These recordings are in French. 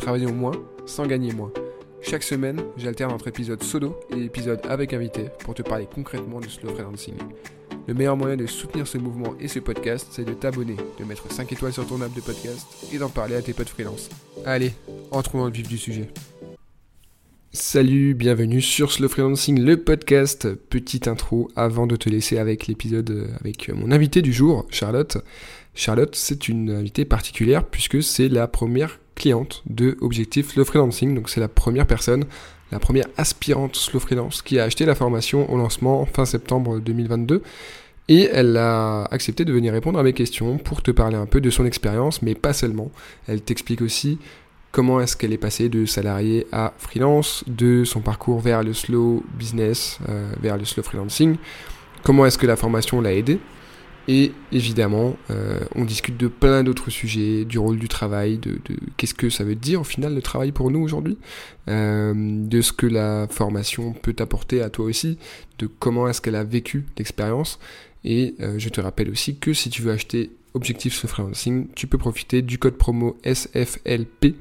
Travaillons moins sans gagner moins. Chaque semaine, j'alterne entre épisodes solo et épisodes avec invité pour te parler concrètement du slow freelancing. Le meilleur moyen de soutenir ce mouvement et ce podcast, c'est de t'abonner, de mettre 5 étoiles sur ton app de podcast et d'en parler à tes potes freelance. Allez, entrons dans le vif du sujet. Salut, bienvenue sur Slow Freelancing, le podcast. Petite intro avant de te laisser avec l'épisode avec mon invité du jour, Charlotte. Charlotte, c'est une invitée particulière puisque c'est la première cliente de Objectif Slow Freelancing. Donc c'est la première personne, la première aspirante Slow Freelance qui a acheté la formation au lancement fin septembre 2022. Et elle a accepté de venir répondre à mes questions pour te parler un peu de son expérience, mais pas seulement. Elle t'explique aussi comment est-ce qu'elle est passée de salarié à freelance, de son parcours vers le slow business, euh, vers le slow freelancing, comment est-ce que la formation l'a aidée. Et évidemment, euh, on discute de plein d'autres sujets, du rôle du travail, de, qu'est-ce que ça veut dire au final le travail pour nous aujourd'hui, euh, de ce que la formation peut t'apporter à toi aussi, de comment est-ce qu'elle a vécu l'expérience. Et euh, je te rappelle aussi que si tu veux acheter Objectif Slow Freelancing, tu peux profiter du code promo SFLP,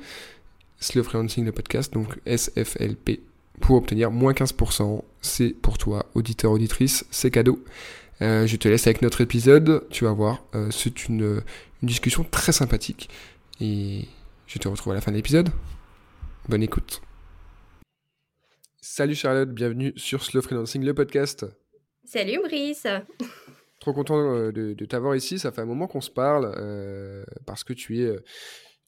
Slow Freelancing le podcast, donc SFLP, pour obtenir moins 15%. C'est pour toi, auditeur, auditrice, c'est cadeau. Euh, je te laisse avec notre épisode, tu vas voir, euh, c'est une, discussion très sympathique. Et je te retrouve à la fin de l'épisode. Bonne écoute. Salut Charlotte, bienvenue sur Slow Freelancing, le podcast. Salut Brice Trop content euh, de, t'avoir ici, ça fait un moment qu'on se parle, parce que tu es,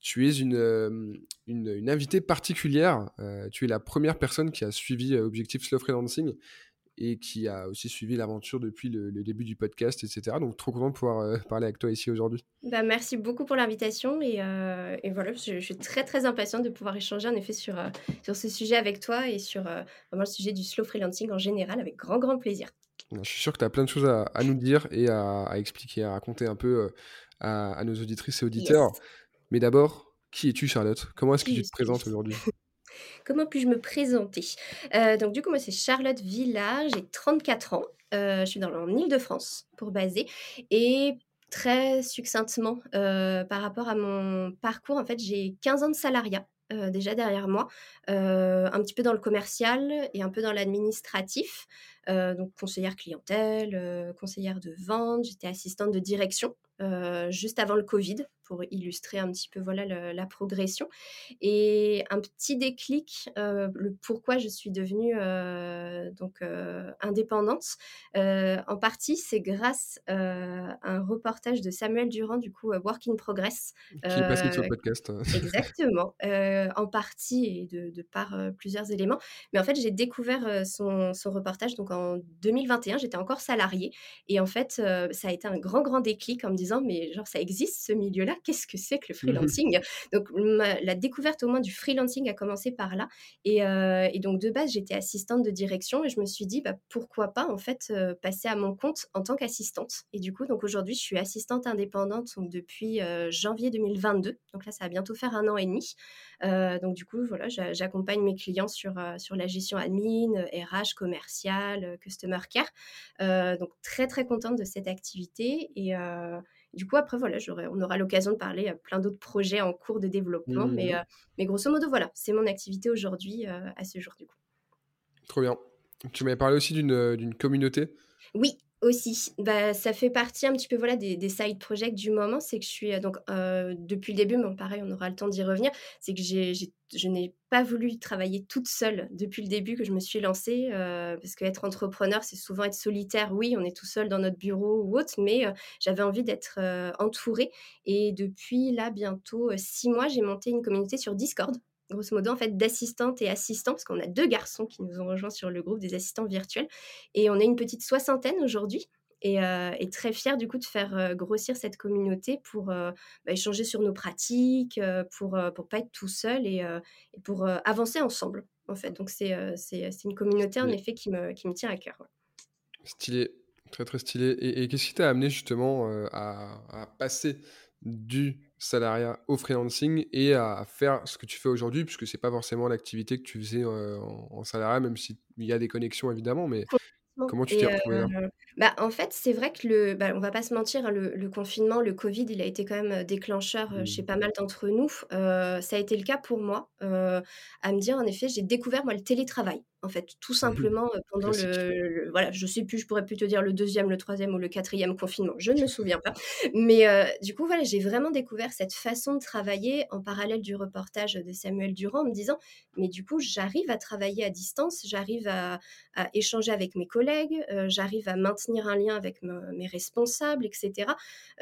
tu es une, une, invitée particulière. tu es la première personne qui a suivi Objectif Slow Freelancing et qui a aussi suivi l'aventure depuis le, début du podcast, etc. Donc, trop content de pouvoir euh, parler avec toi ici aujourd'hui. Bah, merci beaucoup pour l'invitation et, euh, et, voilà, je, suis très très impatiente de pouvoir échanger en effet sur, euh, sur ce sujet avec toi et sur vraiment le sujet du slow freelancing en général avec grand grand plaisir. Je suis sûr que tu as plein de choses à, à nous dire et à, à, expliquer, à raconter un peu à, à, nos auditrices et auditeurs. Mais d'abord, qui es-tu Charlotte? Comment est-ce que tu te présentes aujourd'hui? Comment puis-je me présenter? Euh, Donc, du coup, moi, c'est Charlotte Villard, j'ai 34 ans. Euh, je suis dans l'Île-de-France pour baser. Et très succinctement, euh, par rapport à mon parcours, en fait, j'ai 15 ans de salariat. déjà derrière moi, un petit peu dans le commercial et un peu dans l'administratif, donc conseillère clientèle, conseillère de vente, j'étais assistante de direction juste avant le Covid pour illustrer un petit peu voilà la progression. Et un petit déclic, euh, le pourquoi je suis devenue euh, donc euh, indépendante. en partie, c'est grâce à un reportage de Samuel Durand, du coup Work in Progress, qui est passé sur le podcast. exactement, en partie et de, de par plusieurs éléments. Mais en fait, j'ai découvert son, son, reportage donc en 2021. J'étais encore salariée et en fait, ça a été un grand grand déclic en me disant mais genre ça existe ce milieu-là? Qu'est-ce que c'est que le mmh freelancing? Donc, la découverte au moins du freelancing a commencé par là. Euh, et, donc, de base, j'étais assistante de direction et je me suis dit, bah, pourquoi pas, en fait, euh, passer à mon compte en tant qu'assistante. Et du coup, donc aujourd'hui, je suis assistante indépendante donc, depuis euh, janvier 2022. Donc là, ça va bientôt faire un an et demi. Donc, du coup, voilà, j'accompagne mes clients sur, sur la gestion admin, RH, commercial, customer care. donc, très, très contente de cette activité. Et, du coup, après, voilà, on aura l'occasion de parler à plein d'autres projets en cours de développement. Mmh mais, euh, mais grosso modo, voilà, c'est mon activité aujourd'hui euh, à ce jour, du coup. Trop bien. Tu m'avais parlé aussi d'une euh, communauté Oui, aussi, bah, ça fait partie un petit peu voilà des, side projects du moment. C'est que je suis donc depuis le début, mais pareil, on aura le temps d'y revenir. C'est que j'ai, je n'ai pas voulu travailler toute seule depuis le début que je me suis lancée, parce qu'être entrepreneur, c'est souvent être solitaire. Oui, on est tout seul dans notre bureau ou autre, mais j'avais envie d'être entourée. Et depuis là, bientôt six mois, j'ai monté une communauté sur Discord grosso modo, en fait, d'assistantes et assistants, parce qu'on a deux garçons qui nous ont rejoints sur le groupe des assistants virtuels. Et on est une petite soixantaine aujourd'hui. et, très fière du coup de faire grossir cette communauté pour bah, échanger sur nos pratiques, pour ne pas être tout seul et, pour avancer ensemble en fait. Donc c'est une communauté en effet qui me, qui me tient à cœur. Stylé, très très stylé. Et, qu'est-ce qui t'a amené justement à, à, passer du salariat au freelancing et à faire ce que tu fais aujourd'hui, puisque c'est pas forcément l'activité que tu faisais en, en salariat, même s'il y a des connexions évidemment, mais Comment tu t'es retrouvée là? bah, en fait, c'est vrai que le bah, on va pas se mentir, hein, le confinement, le covid, il a été quand même, déclencheur, chez mmh. pas mal d'entre nous. ça a été le cas pour moi, à me dire en effet, j'ai découvert moi le télétravail en fait, tout mmh simplement pendant le, voilà, je sais plus, je pourrais plus te dire le deuxième, le troisième ou le quatrième confinement, je ne me souviens pas. Mais du coup, voilà, j'ai vraiment découvert cette façon de travailler en parallèle du reportage de Samuel Durand en me disant, mais du coup, j'arrive à travailler à distance, j'arrive à, échanger avec mes collègues, j'arrive à maintenir un lien avec mes responsables, etc.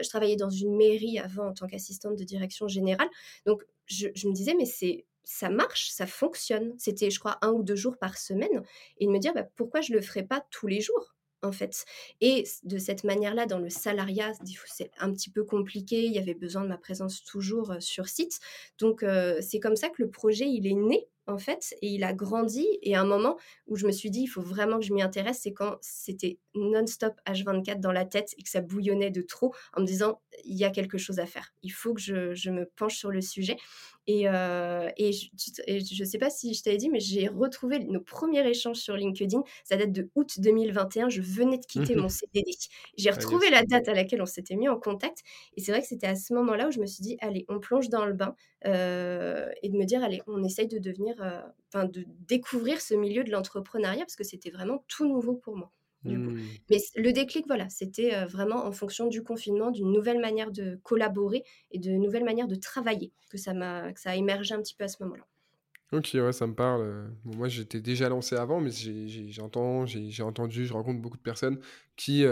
Je travaillais dans une mairie avant en tant qu'assistante de direction générale, donc je, je me disais, mais c'est ça marche, ça fonctionne. C'était, je crois, un ou deux jours par semaine. Et de me dire, bah, pourquoi je le ferais pas tous les jours en fait? Et de cette manière-là, dans le salariat, c'est un petit peu compliqué, il y avait besoin de ma présence toujours sur site. Donc, c'est comme ça que le projet, il est né, en fait, et il a grandi. Et à un moment où je me suis dit, il faut vraiment que je m'y intéresse, c'est quand c'était non-stop H24 dans la tête et que ça bouillonnait de trop, en me disant, il y a quelque chose à faire. Il faut que je, je me penche sur le sujet. Et, euh, et, je ne sais pas si je t'avais dit, mais j'ai retrouvé nos premiers échanges sur LinkedIn. Ça date de août 2021. Je venais de quitter mon CDD. J'ai ah, retrouvé la date à laquelle on s'était mis en contact. Et c'est vrai que c'était à ce moment-là où je me suis dit, allez, on plonge dans le bain. Euh, et de me dire, allez, on essaye de devenir, euh, enfin, de découvrir ce milieu de l'entrepreneuriat parce que c'était vraiment tout nouveau pour moi. Mmh. Mais le déclic, voilà, c'était vraiment en fonction du confinement, d'une nouvelle manière de collaborer et de nouvelles manières de travailler que ça, m'a, que ça a émergé un petit peu à ce moment-là. Ok, ouais, ça me parle. moi, j'étais déjà lancé avant, mais j'ai, j'entends, j'ai, entendu, je rencontre beaucoup de personnes qui,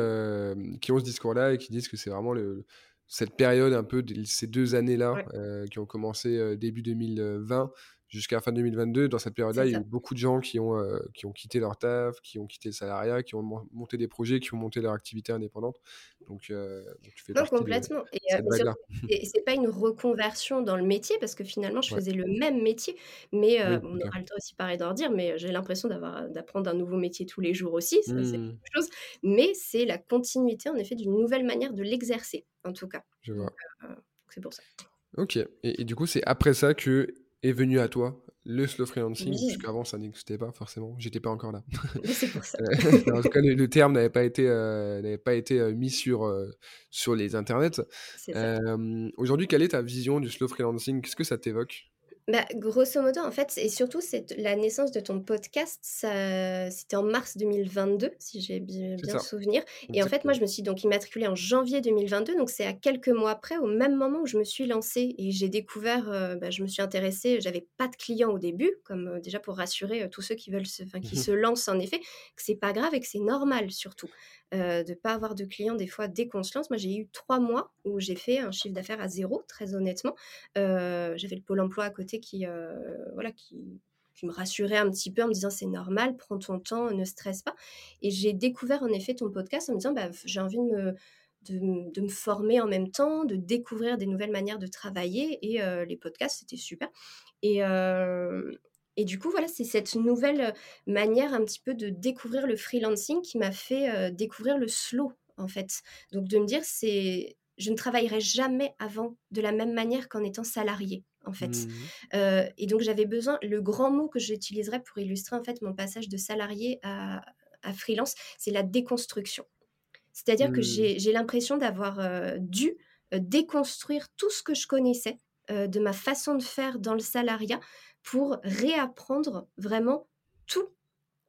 qui ont ce discours-là et qui disent que c'est vraiment le, cette période, un peu, ces deux années-là, qui ont commencé début 2020, jusqu'à fin 2022. Dans cette période-là, il y a eu beaucoup de gens qui ont, euh, qui ont quitté leur taf, qui ont quitté le salariat, qui ont monté des projets, qui ont monté leur activité indépendante. Donc, euh, tu fais non, complètement. Euh, et, c'est pas une reconversion dans le métier, parce que finalement, je faisais le même métier. Mais on aura le temps aussi pareil d'en dire, mais j'ai l'impression d'avoir, d'apprendre un nouveau métier tous les jours aussi. Ça, c'est mmh. quelque chose. Mais c'est la continuité, en effet, d'une nouvelle manière de l'exercer, en tout cas. Je vois. c'est pour ça. Ok. Et, et du coup, c'est après ça que est venu à toi le slow freelancing, puisqu'avant ça n'existait pas forcément, j'étais pas encore là. C'est pour ça. en tout cas, le, terme n'avait pas été, euh, n'avait pas été euh, mis sur, euh, sur les internets. Aujourd'hui, quelle est ta vision du slow freelancing? Qu'est-ce que ça t'évoque? Bah, grosso modo, en fait, et surtout, c'est la naissance de ton podcast, c'était en mars 2022, si j'ai bien, souvenir. Et en fait, moi, je me suis donc immatriculée en janvier 2022, donc c'est à quelques mois après, au même moment où je me suis lancée et j'ai découvert, euh, bah, je me suis intéressée, j'avais pas de clients au début, comme euh, déjà pour rassurer euh, tous ceux qui veulent, se, qui se lancent en effet, que c'est pas grave et que c'est normal surtout. Euh, de ne pas avoir de clients des fois dès qu'on se lance. Moi, j'ai eu trois mois où j'ai fait un chiffre d'affaires à zéro, très honnêtement. Euh, j'avais le pôle emploi à côté qui, euh, voilà, qui, me rassurait un petit peu en me disant c'est normal, prends ton temps, ne stresse pas. Et j'ai découvert en effet ton podcast en me disant bah, j'ai envie de me, de, me former en même temps, de découvrir des nouvelles manières de travailler. Et les podcasts, c'était super. Et, et du coup, voilà, c'est cette nouvelle manière un petit peu de découvrir le freelancing qui m'a fait découvrir le slow, en fait. Donc, de me dire, c'est, je ne travaillerai jamais avant de la même manière qu'en étant salarié, en fait. Mmh et donc, j'avais besoin, le grand mot que j'utiliserais pour illustrer, en fait, mon passage de salarié à, freelance, c'est la déconstruction. C'est-à-dire que mmh. j'ai l'impression d'avoir dû déconstruire tout ce que je connaissais de ma façon de faire dans le salariat pour réapprendre vraiment tout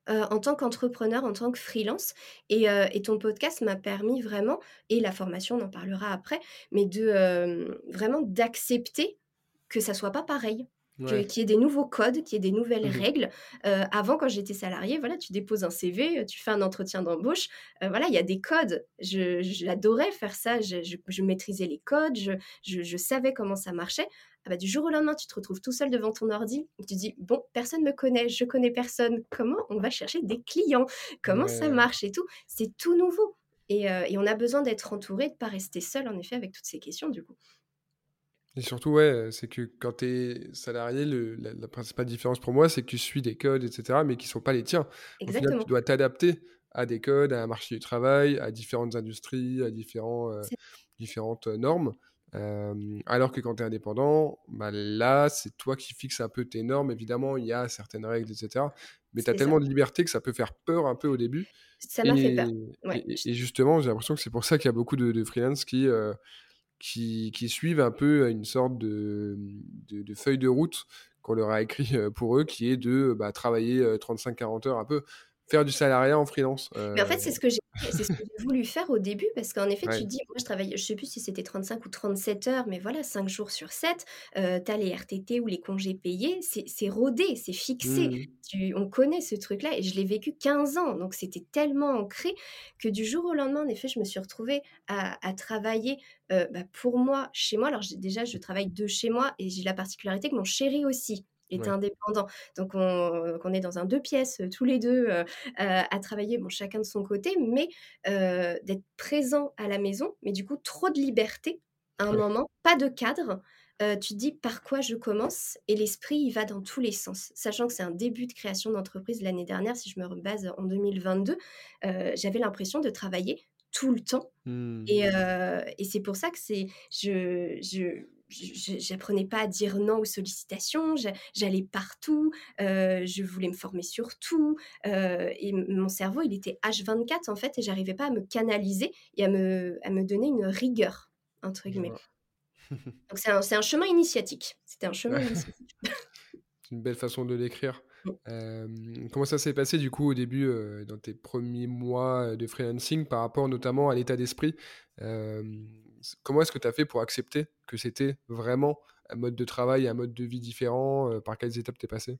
en tant qu'entrepreneur, en tant que freelance. Et, ton podcast m'a permis vraiment, et la formation, on en parlera après, mais de vraiment d'accepter que ça soit pas pareil. Qu'il y ait des nouveaux codes, qu'il y ait des nouvelles mmh règles. avant, quand j'étais salariée, voilà, tu déposes un CV, tu fais un entretien d'embauche. voilà, il y a des codes. J'adorais faire ça. Je, maîtrisais les codes. Je, je, savais comment ça marchait. Ah bah, du jour au lendemain, tu te retrouves tout seul devant ton ordi, et tu dis, bon, personne ne me connaît, je connais personne, comment on va chercher des clients, comment ça marche et tout, c'est tout nouveau. Et, et on a besoin d'être entouré, de ne pas rester seul, en effet, avec toutes ces questions, du coup. Et surtout, ouais, c'est que quand tu es salarié, le, la, principale différence pour moi, c'est que tu suis des codes, etc., mais qui ne sont pas les tiens. Au final, tu dois t'adapter à des codes, à un marché du travail, à différentes industries, à différents, euh, différentes normes. Euh, alors que quand tu es indépendant, bah là, c'est toi qui fixes un peu tes normes. Évidemment, il y a certaines règles, etc. Mais tu as tellement de liberté que ça peut faire peur un peu au début. Ça m'a fait peur. Et, justement, j'ai l'impression que c'est pour ça qu'il y a beaucoup de, de freelance qui, euh, qui, suivent un peu une sorte de, feuille de route qu'on leur a écrit pour eux, qui est de bah, travailler 35-40 euh, heures un peu faire du salariat en freelance. Mais en fait, c'est ce que j'ai voulu faire au début parce qu'en effet, tu dis, moi je travaille, je sais plus si c'était 35 ou 37 heures, mais voilà, 5 jours sur 7, euh, tu as les RTT ou les congés payés, c'est rodé, c'est fixé. Mmh. Tu, on connaît ce truc-là et je l'ai vécu 15 ans, donc c'était tellement ancré que du jour au lendemain, en effet, je me suis retrouvée à, travailler euh, bah, pour moi, chez moi. Alors déjà, je travaille de chez moi et j'ai la particularité que mon chéri aussi était indépendant. Donc on, est dans un deux pièces, tous les deux, euh, à travailler, bon, chacun de son côté, mais euh, d'être présent à la maison, mais du coup, trop de liberté à un moment, pas de cadre. Euh, tu te dis par quoi je commence et l'esprit il va dans tous les sens. Sachant que c'est un début de création d'entreprise l'année dernière, si je me rebase en 2022, j'avais l'impression de travailler tout le temps. Mmh. Et, et c'est pour ça que c'est je, je j'apprenais pas à dire non aux sollicitations, j'allais partout, euh, je voulais me former sur tout, euh, et mon cerveau, il était H24 en fait, et j'arrivais pas à me canaliser et à me, à me donner une rigueur, entre guillemets. Donc c'est un, un, chemin initiatique, c'était un chemin initiatique. c'est une belle façon de l'écrire. Euh, comment ça s'est passé du coup au début dans tes premiers mois de freelancing par rapport notamment à l'état d'esprit? Comment est-ce que tu as fait pour accepter que c'était vraiment un mode de travail, un mode de vie différent euh, Par quelles étapes t'es passé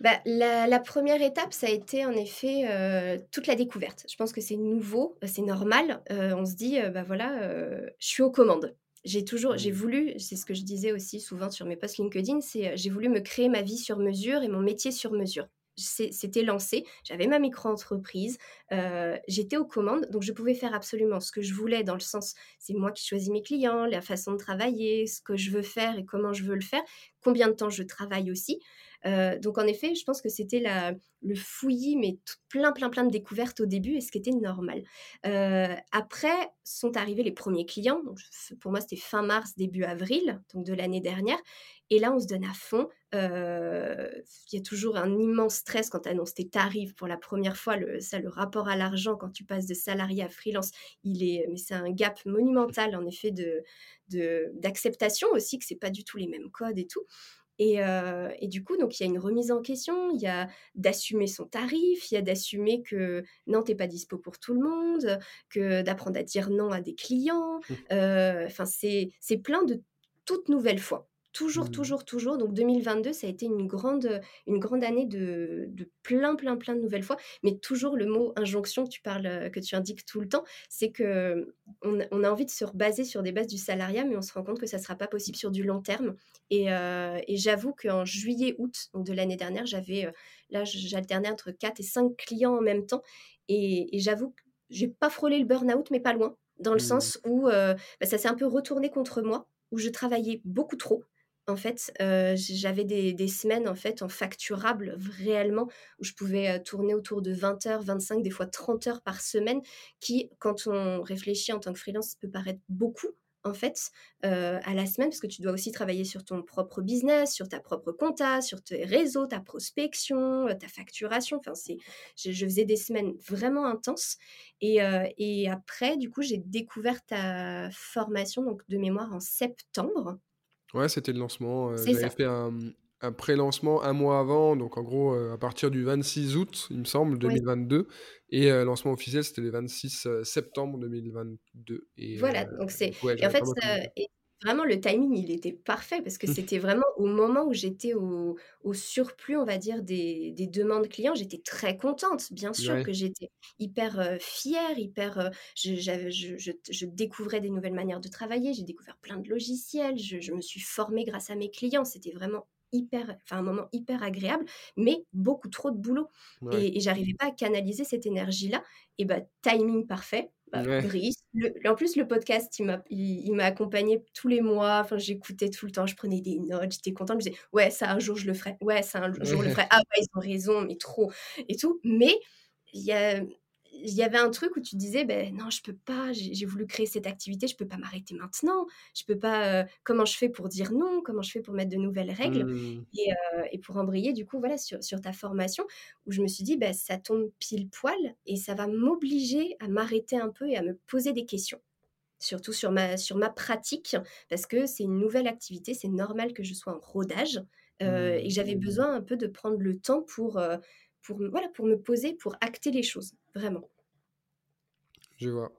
bah, la, première étape, ça a été en effet euh, toute la découverte. Je pense que c'est nouveau, c'est normal. Euh, on se dit, bah voilà, je suis aux commandes. J'ai toujours, j'ai mmh. voulu, c'est ce que je disais aussi souvent sur mes posts LinkedIn, c'est j'ai voulu me créer ma vie sur mesure et mon métier sur mesure c'était lancé, j'avais ma micro-entreprise, euh, j'étais aux commandes, donc je pouvais faire absolument ce que je voulais dans le sens, c'est moi qui choisis mes clients, la façon de travailler, ce que je veux faire et comment je veux le faire, combien de temps je travaille aussi. Euh, donc en effet, je pense que c'était le fouillis, mais plein, plein, plein de découvertes au début, et ce qui était normal. Euh, après sont arrivés les premiers clients. Pour moi, c'était fin mars, début avril, donc de l'année dernière. Et là, on se donne à fond. Euh, il y a toujours un immense stress quand tu annonces tes tarifs pour la première fois. Le, ça, le rapport à l'argent, quand tu passes de salarié à freelance, il est, mais c'est un gap monumental, en effet, de, d'acceptation aussi, que c'est pas du tout les mêmes codes et tout. Euh, et, du coup, donc il y a une remise en question, il y a d'assumer son tarif, il y a d'assumer que non, t'es pas dispo pour tout le monde, que d'apprendre à dire non à des clients. Mmh. Euh, enfin, c'est plein de toutes nouvelles fois. Toujours, mmh. toujours, toujours. Donc 2022, ça a été une grande, une grande année de, de, plein, plein, plein de nouvelles fois. Mais toujours le mot injonction que tu parles, que tu indiques tout le temps, c'est que on, a envie de se rebaser sur des bases du salariat, mais on se rend compte que ça ne sera pas possible sur du long terme. Et, euh, et j'avoue qu'en juillet, août donc de l'année dernière, j'avais euh, là, j'alternais entre 4 et 5 clients en même temps. Et, et j'avoue que j'ai pas frôlé le burn-out, mais pas loin, dans le mmh. sens où euh, bah, ça s'est un peu retourné contre moi, où je travaillais beaucoup trop en fait, euh, j'avais des, semaines en fait en facturable réellement où je pouvais euh, tourner autour de 20 heures, 25, des fois 30 heures par semaine, qui, quand on réfléchit en tant que freelance, peut paraître beaucoup en fait euh, à la semaine parce que tu dois aussi travailler sur ton propre business, sur ta propre compta, sur tes réseaux, ta prospection, ta facturation. Enfin, c'est, je, faisais des semaines vraiment intenses et, et après, du coup, j'ai découvert ta formation donc de mémoire en septembre. Ouais, c'était le lancement. Euh, j'avais fait un, un pré-lancement un mois avant, donc en gros euh, à partir du 26 août, il me semble, 2022. Et euh, lancement officiel, c'était le 26 septembre 2022. Et, voilà, donc c'est. et en fait, vraiment le timing, il était parfait parce que mmh. c'était vraiment au moment où j'étais au, surplus, on va dire, des, demandes clients. J'étais très contente, bien sûr que j'étais hyper fière, hyper. je, je, découvrais des nouvelles manières de travailler, j'ai découvert plein de logiciels, je, me suis formée grâce à mes clients. C'était vraiment hyper, enfin un moment hyper agréable, mais beaucoup trop de boulot. Et, et j'arrivais pas à canaliser cette énergie-là. Et bah, timing parfait, bah, Brice. en plus, le podcast, il m'a, il, m'a accompagné tous les mois. Enfin, j'écoutais tout le temps, je prenais des notes, j'étais contente. Je me disais, ouais, ça, un jour, je le ferai. Ouais, ça, un jour, je le ferai. Ah ouais, ils ont raison, mais trop. Et tout. Mais il y a il y avait un truc où tu disais ben non je peux pas j'ai voulu créer cette activité je peux pas m'arrêter maintenant. Je peux pas comment je fais pour dire non? Comment je fais pour mettre de nouvelles règles? Mmh. et, pour embrayer du coup voilà sur, sur, ta formation où je me suis dit ben ça tombe pile poil et ça va m'obliger à m'arrêter un peu et à me poser des questions. Surtout sur ma sur ma pratique parce que c'est une nouvelle activité c'est normal que je sois en rodage et j'avais mmh. besoin un peu de prendre le temps pour pour, voilà, pour me poser, pour acter les choses, vraiment. Je vois.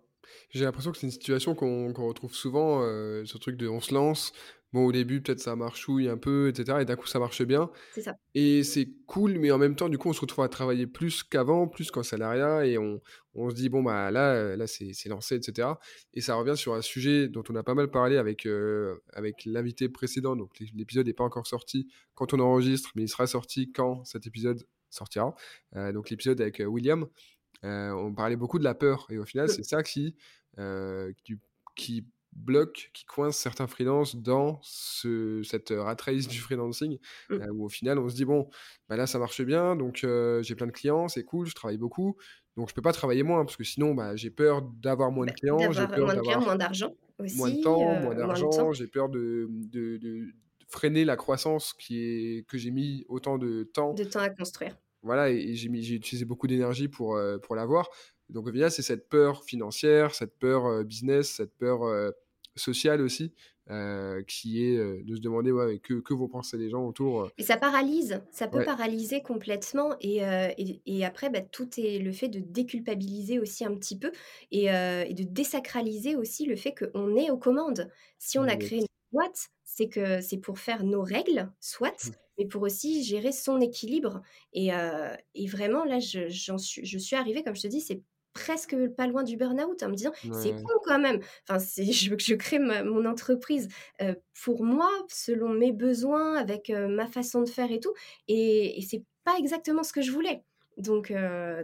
J'ai l'impression que c'est une situation qu'on retrouve souvent, euh, ce truc de on se lance, bon au début peut-être ça marchouille un peu, etc. Et d'un coup ça marche bien. C'est ça. Et c'est cool, mais en même temps du coup on se retrouve à travailler plus qu'avant, plus qu'en salariat, et on, on, se dit bon bah là, là c'est lancé, etc. Et ça revient sur un sujet dont on a pas mal parlé avec, euh, avec l'invité précédent, donc l'épisode n'est pas encore sorti quand on enregistre, mais il sera sorti quand cet épisode sortira. Euh, donc l'épisode avec William, euh, on parlait beaucoup de la peur. Et au final, c'est ça qui, qui, qui bloque, qui coince certains freelances dans ce, cette rat race du freelancing, mmh. où au final on se dit bon, bah là ça marche bien, donc j'ai plein de clients, c'est cool, je travaille beaucoup, donc je peux pas travailler moins parce que sinon bah, j'ai peur d'avoir moins de bah, clients, j'ai peur d'avoir moins d'argent aussi, moins de temps, moins d'argent, j'ai peur de, de, freiner la croissance qui est, que j'ai mis autant de temps. De temps à construire. Voilà, et, j'ai, utilisé beaucoup d'énergie pour, euh, pour l'avoir. Donc, au final, c'est cette peur financière, cette peur euh, business, cette peur euh, sociale aussi, qui est de se demander ouais, que, que vont penser les gens autour. Et ça paralyse, ça peut paralyser complètement. Et, et, et après, bah, tout est le fait de déculpabiliser aussi un petit peu et, et de désacraliser aussi le fait qu'on est aux commandes. Si on a créé soit, c'est que c'est pour faire nos règles, soit, mmh. mais pour aussi gérer son équilibre. Et, vraiment, là, je, suis, je suis arrivée, comme je te dis, c'est presque pas loin du burn-out en me disant c'est con quand même enfin je, je crée mon entreprise pour moi selon mes besoins avec ma façon de faire et tout et, et c'est pas exactement ce que je voulais donc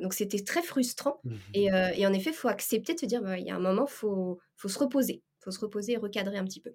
donc c'était très frustrant mmh et, et, en effet il faut accepter de se dire bah, il y a un moment faut faut se reposer faut se reposer et recadrer un petit peu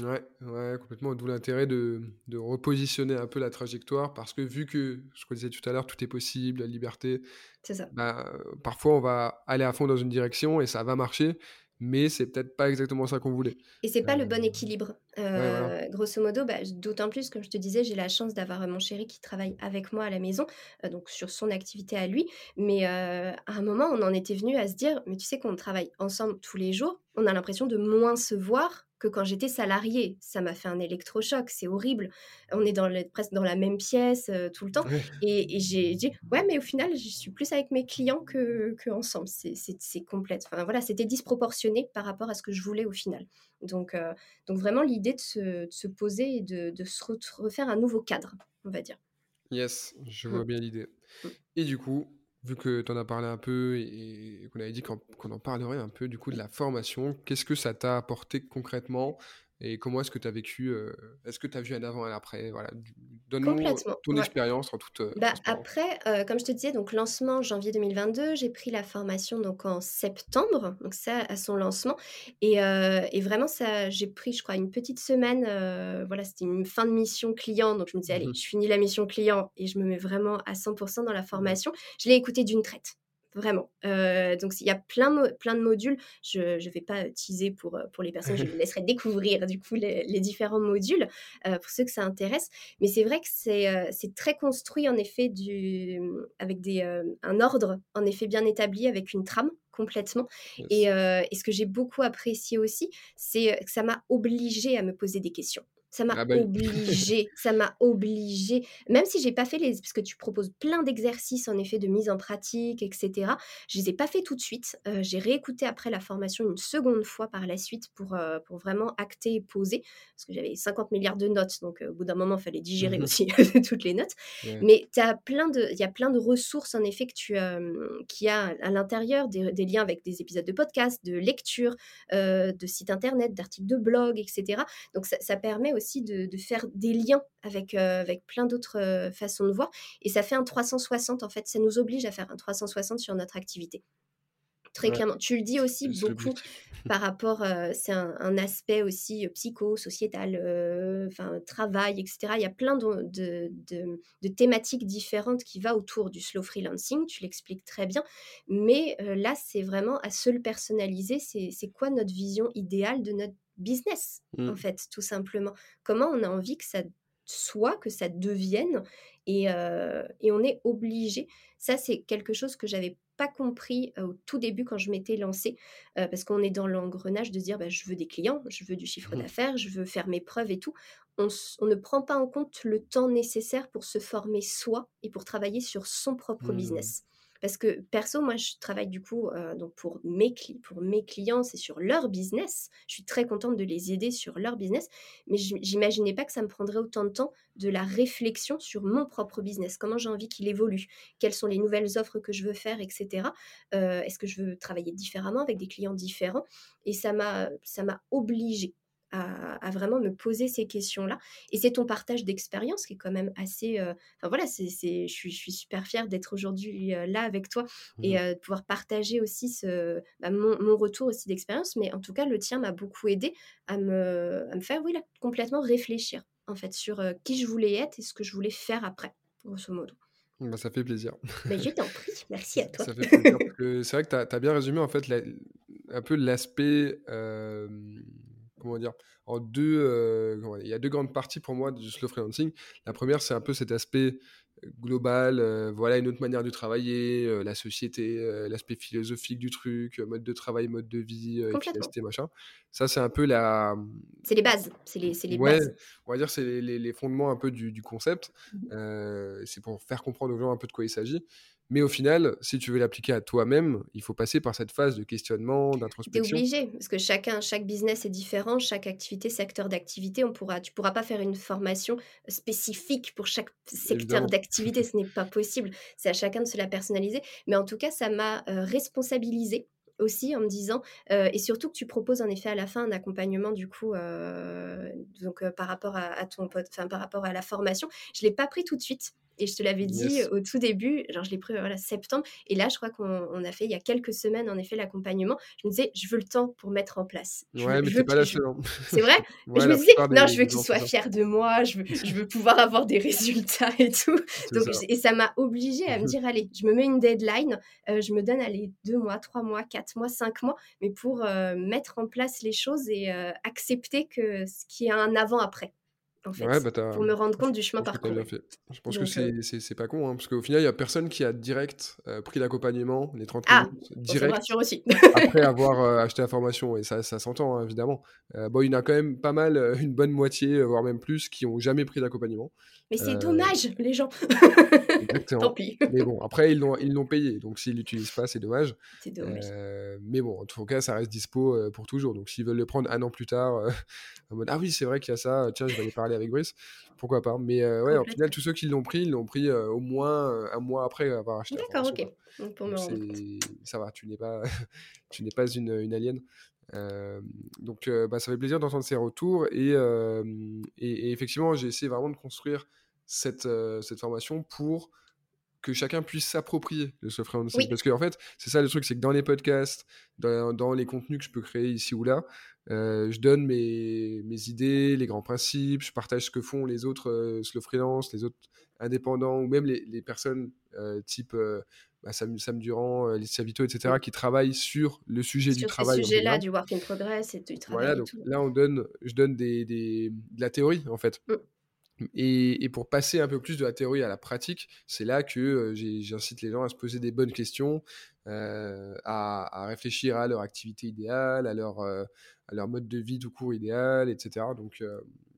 Ouais, ouais, complètement. D'où l'intérêt de, de, repositionner un peu la trajectoire parce que vu que, je disais tout à l'heure, tout est possible, la liberté, c'est ça. Bah, parfois on va aller à fond dans une direction et ça va marcher, mais c'est peut-être pas exactement ça qu'on voulait. Et c'est pas le bon euh, équilibre. Euh, grosso modo, bah, d'autant plus, comme je te disais, j'ai la chance d'avoir mon chéri qui travaille avec moi à la maison, euh, donc sur son activité à lui. Mais à un moment, on en était venu à se dire, mais tu sais qu'on travaille ensemble tous les jours, on a l'impression de moins se voir que quand j'étais salariée. Ça m'a fait un électrochoc, c'est horrible. On est dans presque dans la même pièce euh, tout le temps. Et, j'ai dit, ouais, mais au final, je suis plus avec mes clients que, que ensemble. C'est complète. Enfin voilà, c'était disproportionné par rapport à ce que je voulais au final. Donc, euh, donc vraiment, l'idée de se, se, poser et de, de, se refaire un nouveau cadre, on va dire. Yes, je vois mmh. bien l'idée. Mmh. Et du coup, vu que tu en as parlé un peu et, qu'on avait dit qu'on en parlerait un peu du coup de la formation, qu'est-ce que ça t'a apporté concrètement et comment est-ce que tu as vécu euh, Est-ce que tu as vu un avant et un après? Voilà, Donne-nous ton expérience en toute. Euh, bah, après, euh, comme je te disais, donc lancement janvier 2022, j'ai pris la formation donc en septembre, donc ça à son lancement, et, et vraiment ça, j'ai pris, je crois, une petite semaine. voilà, c'était une fin de mission client, donc je me disais allez, mmh je finis la mission client et je me mets vraiment à 100% dans la formation. Je l'ai écouté d'une traite vraiment. Euh, donc il y a plein, plein de modules. Je ne vais pas teaser pour, euh, pour les personnes, je les laisserai découvrir du coup les, différents modules euh, pour ceux que ça intéresse. Mais c'est vrai que c'est très construit en effet du, avec des, un ordre en effet bien établi avec une trame complètement. Et, et, ce que j'ai beaucoup apprécié aussi, c'est que ça m'a obligé à me poser des questions. Ça m'a ah bah obligé, ça m'a obligé. Même si j'ai pas fait les, parce que tu proposes plein d'exercices en effet de mise en pratique, etc. Je les ai pas fait tout de suite. Euh, j'ai réécouté après la formation une seconde fois par la suite pour euh, pour vraiment acter et poser, parce que j'avais 50 milliards de notes, donc euh, au bout d'un moment il fallait digérer mmh aussi toutes les notes. Mais tu as plein de, il y a plein de ressources en effet que tu qui a à l'intérieur des, des, liens avec des épisodes de podcast, de lecture, de sites internet, d'articles de blog, etc. Donc ça, ça permet aussi aussi de, faire des liens avec, euh, avec plein d'autres euh, façons de voir. Et ça fait un 360, en fait, ça nous oblige à faire un 360 sur notre activité. Très clairement. Tu le dis aussi beaucoup par rapport, c'est un, aspect aussi psycho, sociétal, enfin travail, etc. Il y a plein de, de, thématiques différentes qui va autour du slow freelancing, tu l'expliques très bien. Mais là, c'est vraiment à se le personnaliser. C'est quoi notre vision idéale de notre business, en mmh. fait, tout simplement. Comment on a envie que ça soit, que ça devienne, et, et on est obligé. Ça, c'est quelque chose que j'avais pas compris au tout début quand je m'étais lancée, parce qu'on est dans l'engrenage de dire bah, je veux des clients, je veux du chiffre mmh. d'affaires, je veux faire mes preuves et tout. On, on, ne prend pas en compte le temps nécessaire pour se former soi et pour travailler sur son propre mmh. business. Parce que perso, moi, je travaille du coup euh, donc pour, mes pour mes clients, c'est sur leur business. Je suis très contente de les aider sur leur business, mais j'imaginais pas que ça me prendrait autant de temps de la réflexion sur mon propre business, comment j'ai envie qu'il évolue, quelles sont les nouvelles offres que je veux faire, etc. Euh, est-ce que je veux travailler différemment avec des clients différents? Et ça m'a obligée à, vraiment me poser ces questions-là. Et c'est ton partage d'expérience qui est quand même assez... Euh, enfin voilà, c'est, je, suis, je suis super fière d'être aujourd'hui euh, là avec toi et mmh euh, de pouvoir partager aussi ce, bah, mon, mon, retour aussi d'expérience. Mais en tout cas, le tien m'a beaucoup aidé à me, à me faire, oui, là, complètement réfléchir en fait sur qui je voulais être et ce que je voulais faire après, grosso modo. Bah, ça fait plaisir. Mais je t'en prie, merci à toi. C'est vrai que tu as, bien résumé en fait un peu l'aspect comment dire, en deux, euh, il y a deux grandes parties pour moi du slow freelancing. La première, c'est un peu cet aspect euh, global, euh, voilà une autre manière de travailler, la société, l'aspect philosophique du truc, mode de travail, mode de vie, efficacité, machin. Ça, c'est un peu la. C'est les bases, c'est les, les ouais, bases. On va dire c'est les, les, fondements un peu du, du concept. Mmh c'est pour faire comprendre aux gens un peu de quoi il s'agit. Mais au final, si tu veux l'appliquer à toi-même, il faut passer par cette phase de questionnement, d'introspection. Tu es obligé, parce que chacun, chaque business est différent, chaque activité, secteur d'activité, on pourra, tu ne pourras pas faire une formation spécifique pour chaque secteur d'activité, ce n'est pas possible. C'est à chacun de se la personnaliser. Mais en tout cas, ça m'a euh, responsabilisé aussi en me disant euh, et surtout que tu proposes en effet à la fin un accompagnement du coup euh, donc par rapport à, à ton enfin par rapport à la formation je l'ai pas pris tout de suite et je te l'avais dit au tout début, genre je l'ai pris voilà, septembre. Et là, je crois qu'on a fait il y a quelques semaines, en effet, l'accompagnement. Je me disais, je veux le temps pour mettre en place. ouais, mais c'est pas la seule. Hein. C'est vrai Je me disais, non, je veux qu'il soit fier de moi, je veux, je veux pouvoir avoir des résultats et tout. Donc, Et ça m'a obligée à me dire, allez, je me mets une deadline, euh, je me donne, allez, deux mois, trois mois, quatre mois, cinq mois, mais pour euh, mettre en place les choses et euh, accepter que ce qui a un avant-après en fait, bah, pour me rendre compte du chemin parcouru. Je pense que euh c'est pas con, hein, parce qu'au final, il n'y a personne qui a direct euh, pris l'accompagnement, les 30 ah, minutes, direct, aussi. après avoir euh, acheté la formation, et ça, ça s'entend, hein, évidemment. bon, il y en a quand même pas mal, une bonne moitié, voire même plus, qui n'ont jamais pris d'accompagnement. Mais c'est dommage, les gens. Exactement. Tant pis. mais bon, après, ils l'ont, ils l'ont payé, donc s'ils l'utilisent pas, c'est dommage. C'est dommage. mais bon, en tout cas, ça reste dispo pour toujours. Donc s'ils veulent le prendre un an plus tard, en mode, ah oui, c'est vrai qu'il y a ça, tiens, je vais aller parler avec Brice, pourquoi pas. Mais euh, ouais, au final, tous ceux qui l'ont pris, ils l'ont pris euh, au moins euh, un mois après avoir acheté. D'accord, ok. pour ça va, tu n'es pas, tu n'es pas une, une alien. donc, bah, ça fait plaisir d'entendre ces retours. Et, et, effectivement, j'ai essayé vraiment de construire cette, cette formation pour que chacun puisse s'approprier le software oui. Parce qu'en en fait, c'est ça le truc, c'est que dans les podcasts, dans, dans, les contenus que je peux créer ici ou là, euh, je donne mes, mes, idées, les grands principes, je partage ce que font les autres euh, slow freelance, les autres indépendants, ou même les, les personnes euh, type bah, Sam, Sam, Durand, Alicia Vito, etc., qui travaillent sur le sujet du travail. Sur ce sujet-là, du work in progress et du travail. Voilà, donc là, on donne, je donne des, des, de la théorie, en fait. Mm. Et, pour passer un peu plus de la théorie à la pratique, c'est là que euh, j'incite les gens à se poser des bonnes questions, euh, à, réfléchir à leur activité idéale, à leur, euh, à leur mode de vie tout court idéal, etc. Donc,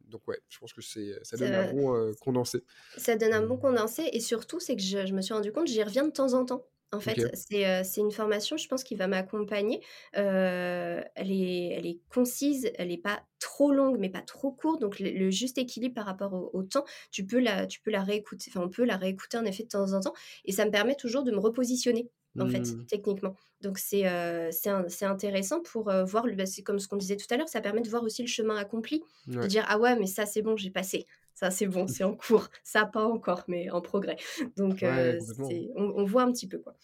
donc ouais, je pense que ça donne un bon condensé. Ça donne un bon condensé et surtout, c'est que je, je, me suis rendu compte, j'y reviens de temps en temps. En fait, c'est une formation, je pense, qui va m'accompagner. elle, est, elle est concise, elle n'est pas trop longue, mais pas trop courte. Donc, le, juste équilibre par rapport au, temps, tu peux, la, tu peux la réécouter. Enfin, on peut la réécouter en effet de temps en temps. Et ça me permet toujours de me repositionner en fait, mmh. techniquement. Donc, c'est c'est intéressant pour voir, bah, c'est comme ce qu'on disait tout à l'heure, ça permet de voir aussi le chemin accompli, de dire, ah ouais, mais ça, c'est bon, j'ai passé. Ça, c'est bon, c'est en cours. Ça, pas encore, mais en progrès. Donc, on, voit un petit peu, quoi.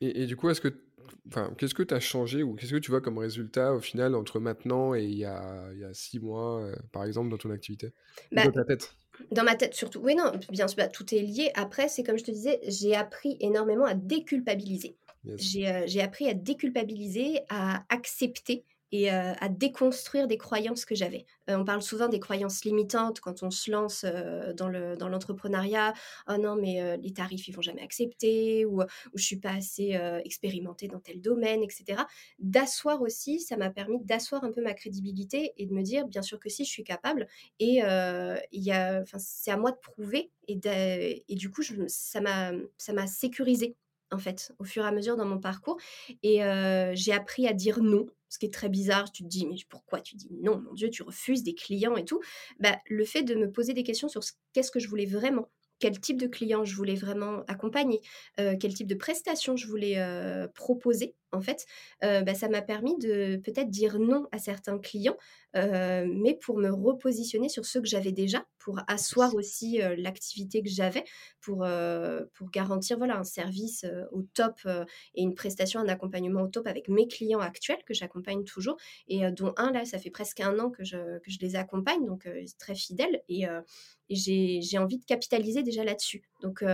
Et, du coup, est-ce que enfin, qu'est-ce que tu as changé ou qu'est-ce que tu vois comme résultat au final entre maintenant et il y a, il y a six mois, euh, par exemple, dans ton activité bah, Dans ta tête? Dans ma tête, surtout. Oui, non, bien sûr, bah, tout est lié. Après, c'est comme je te disais, j'ai appris énormément à déculpabiliser. J'ai appris à déculpabiliser, à accepter et à déconstruire des croyances que j'avais. on parle souvent des croyances limitantes quand on se lance dans, le, dans l'entrepreneuriat. Oh non, mais les tarifs, ils vont jamais accepter, ou, ou je suis pas assez expérimentée dans tel domaine, etc. D'asseoir aussi, ça m'a permis d'asseoir un peu ma crédibilité et de me dire, bien sûr que si, je suis capable. Et c'est à moi de prouver. Et, du coup, je, ça, m'a, ça m'a sécurisé en fait, au fur et à mesure dans mon parcours. Et j'ai appris à dire non, ce qui est très bizarre. Tu te dis, mais pourquoi tu dis non Mon Dieu, tu refuses des clients et tout. Bah, le fait de me poser des questions sur qu'est-ce que je voulais vraiment, quel type de client je voulais vraiment accompagner, quel type de prestations je voulais proposer, en fait, bah, ça m'a permis de peut-être dire non à certains clients, mais pour me repositionner sur ceux que j'avais déjà, pour asseoir aussi l'activité que j'avais, pour, pour garantir voilà, un service au top et une prestation, un accompagnement au top avec mes clients actuels que j'accompagne toujours, et dont un, là, ça fait presque un an que je, que je les accompagne, donc très fidèle, et, et j'ai envie de capitaliser déjà là-dessus. Donc,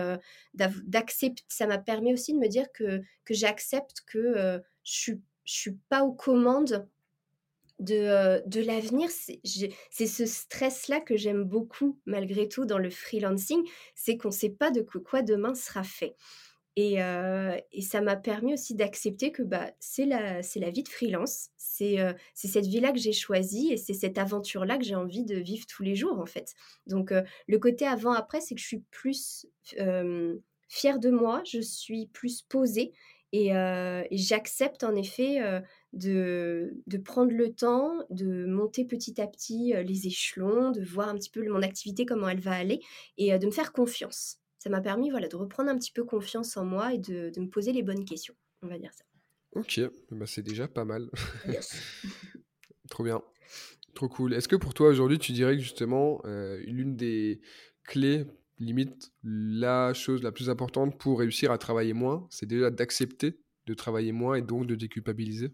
d'accepter, ça m'a permis aussi de me dire que, que j'accepte que je ne suis, pas aux commandes de, de l'avenir. C'est ce stress-là que j'aime beaucoup, malgré tout, dans le freelancing, c'est qu'on ne sait pas de quoi demain sera fait. Et, et, ça m'a permis aussi d'accepter que bah, c'est la, la vie de freelance, c'est cette vie-là que j'ai choisie et c'est cette aventure-là que j'ai envie de vivre tous les jours en fait. Donc le côté avant-après, c'est que je suis plus fière de moi, je suis plus posée et, j'accepte en effet de, de, prendre le temps, de monter petit à petit les échelons, de voir un petit peu mon activité, comment elle va aller et de me faire confiance ça m'a permis voilà, de reprendre un petit peu confiance en moi et de, me poser les bonnes questions, on va dire ça. Ok, bah c'est déjà pas mal. Trop bien. Trop cool. Est-ce que pour toi aujourd'hui, tu dirais que justement, euh, l'une des clés, limite la chose la plus importante pour réussir à travailler moins, c'est déjà d'accepter de travailler moins et donc de déculpabiliser?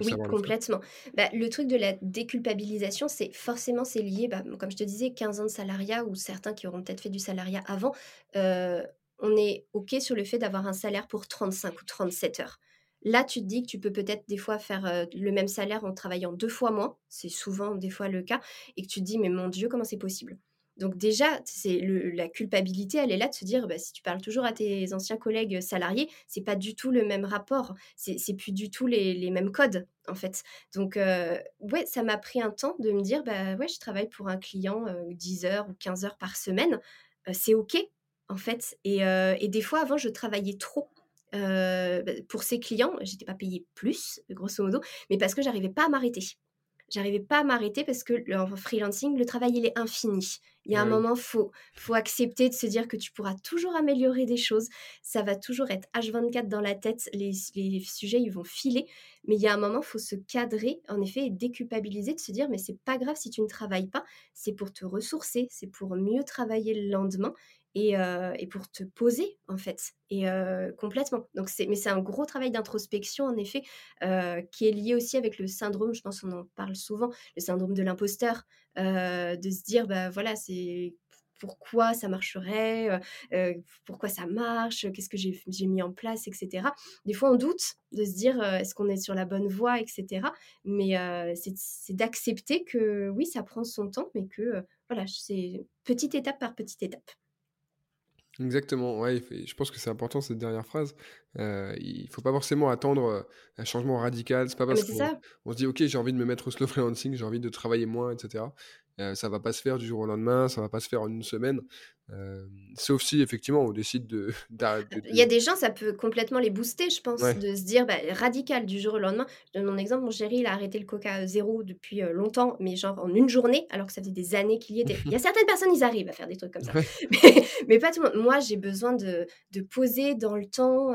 Oui, complètement. Bah, le truc de la déculpabilisation, c'est forcément c'est lié, bah, comme je te disais, 15 ans de salariat ou certains qui auront peut-être fait du salariat avant, euh, on est OK sur le fait d'avoir un salaire pour 35 ou 37 heures. Là, tu te dis que tu peux peut-être des fois faire euh, le même salaire en travaillant deux fois moins, c'est souvent des fois le cas, et que tu te dis, mais mon Dieu, comment c'est possible? Donc déjà, c'est la culpabilité, elle est là de se dire, bah, si tu parles toujours à tes anciens collègues salariés, c'est pas du tout le même rapport, c'est plus du tout les, mêmes codes en fait. Donc ouais, ça m'a pris un temps de me dire, bah ouais, je travaille pour un client 10 heures ou 15 heures par semaine, c'est ok en fait. Et, et, des fois avant, je travaillais trop. Bah, pour ces clients, j'étais pas payée plus, grosso modo, mais parce que j'arrivais pas à m'arrêter j'arrivais pas à m'arrêter parce que le freelancing, le travail, il est infini. Il y a un moment, faut, faut accepter de se dire que tu pourras toujours améliorer des choses. Ça va toujours être H24 dans la tête. Les, les sujets, ils vont filer. Mais il y a un moment, faut se cadrer, en effet, et déculpabiliser, de se dire, mais c'est pas grave si tu ne travailles pas. C'est pour te ressourcer, c'est pour mieux travailler le lendemain et, et, pour te poser en fait et complètement donc c'est mais c'est un gros travail d'introspection en effet qui est lié aussi avec le syndrome je pense qu'on en parle souvent le syndrome de l'imposteur de se dire bah voilà c'est pourquoi ça marcherait, pourquoi ça marche, qu'est-ce que j'ai mis en place, etc. Des fois, on doute de se dire est-ce qu'on est sur la bonne voie, etc. Mais c'est d'accepter que oui, ça prend son temps, mais que voilà, c'est petite étape par petite étape. Exactement, ouais, je pense que c'est important cette dernière phrase. Euh, il faut pas forcément attendre euh, un changement radical. C'est pas ah, parce qu'on on se dit ok j'ai envie de me mettre au slow freelancing, j'ai envie de travailler moins, etc. Euh, ça va pas se faire du jour au lendemain, ça va pas se faire en une semaine. Euh, sauf si effectivement on décide de, Il y a des gens, ça peut complètement les booster, je pense, de se dire bah, radical du jour au lendemain. Je donne mon exemple, mon chéri, il a arrêté le coca zéro depuis euh, longtemps, mais genre en une journée, alors que ça faisait des années qu'il y était. Il y a certaines personnes, ils arrivent à faire des trucs comme ça, mais, pas tout le monde. Moi, j'ai besoin de, de, poser dans le temps,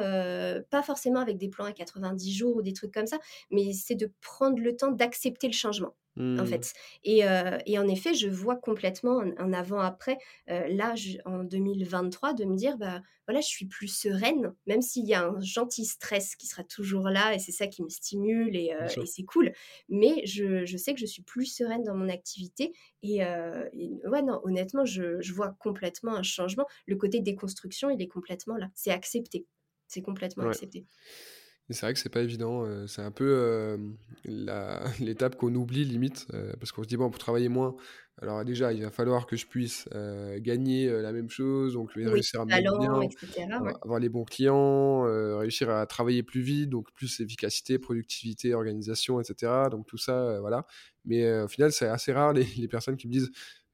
pas forcément avec des plans à 90 jours ou des trucs comme ça, mais c'est de prendre le temps d'accepter le changement en Mmh. fait. Et, et en effet, je vois complètement un un avant-après, heu, là, je en 2023, de me dire: «Bah, voilà, je suis plus sereine», même s'il y a un gentil stress qui sera toujours là et c'est ça qui me stimule et c'est cool. Mais je je sais que je suis plus sereine dans mon activité et ouais, non, honnêtement, je je vois complètement un changement. Le côté déconstruction, il est complètement là. C'est accepté. C'est complètement Ouais. accepté. C'est vrai que c'est pas évident, heu, c'est un peu, la l'étape qu'on oublie limite, heu, parce qu'on se dit: «Bon, pour travailler moins, alors déjà, il va falloir que je puisse, gagner, la même chose, donc Oui, réussir à talent bien, ouais. avoir les bons clients, réussir à travailler plus vite, donc plus efficacité, productivité, organisation et cetera», donc tout ça, voilà. Mais au final, c'est assez rare les les personnes qui me disent: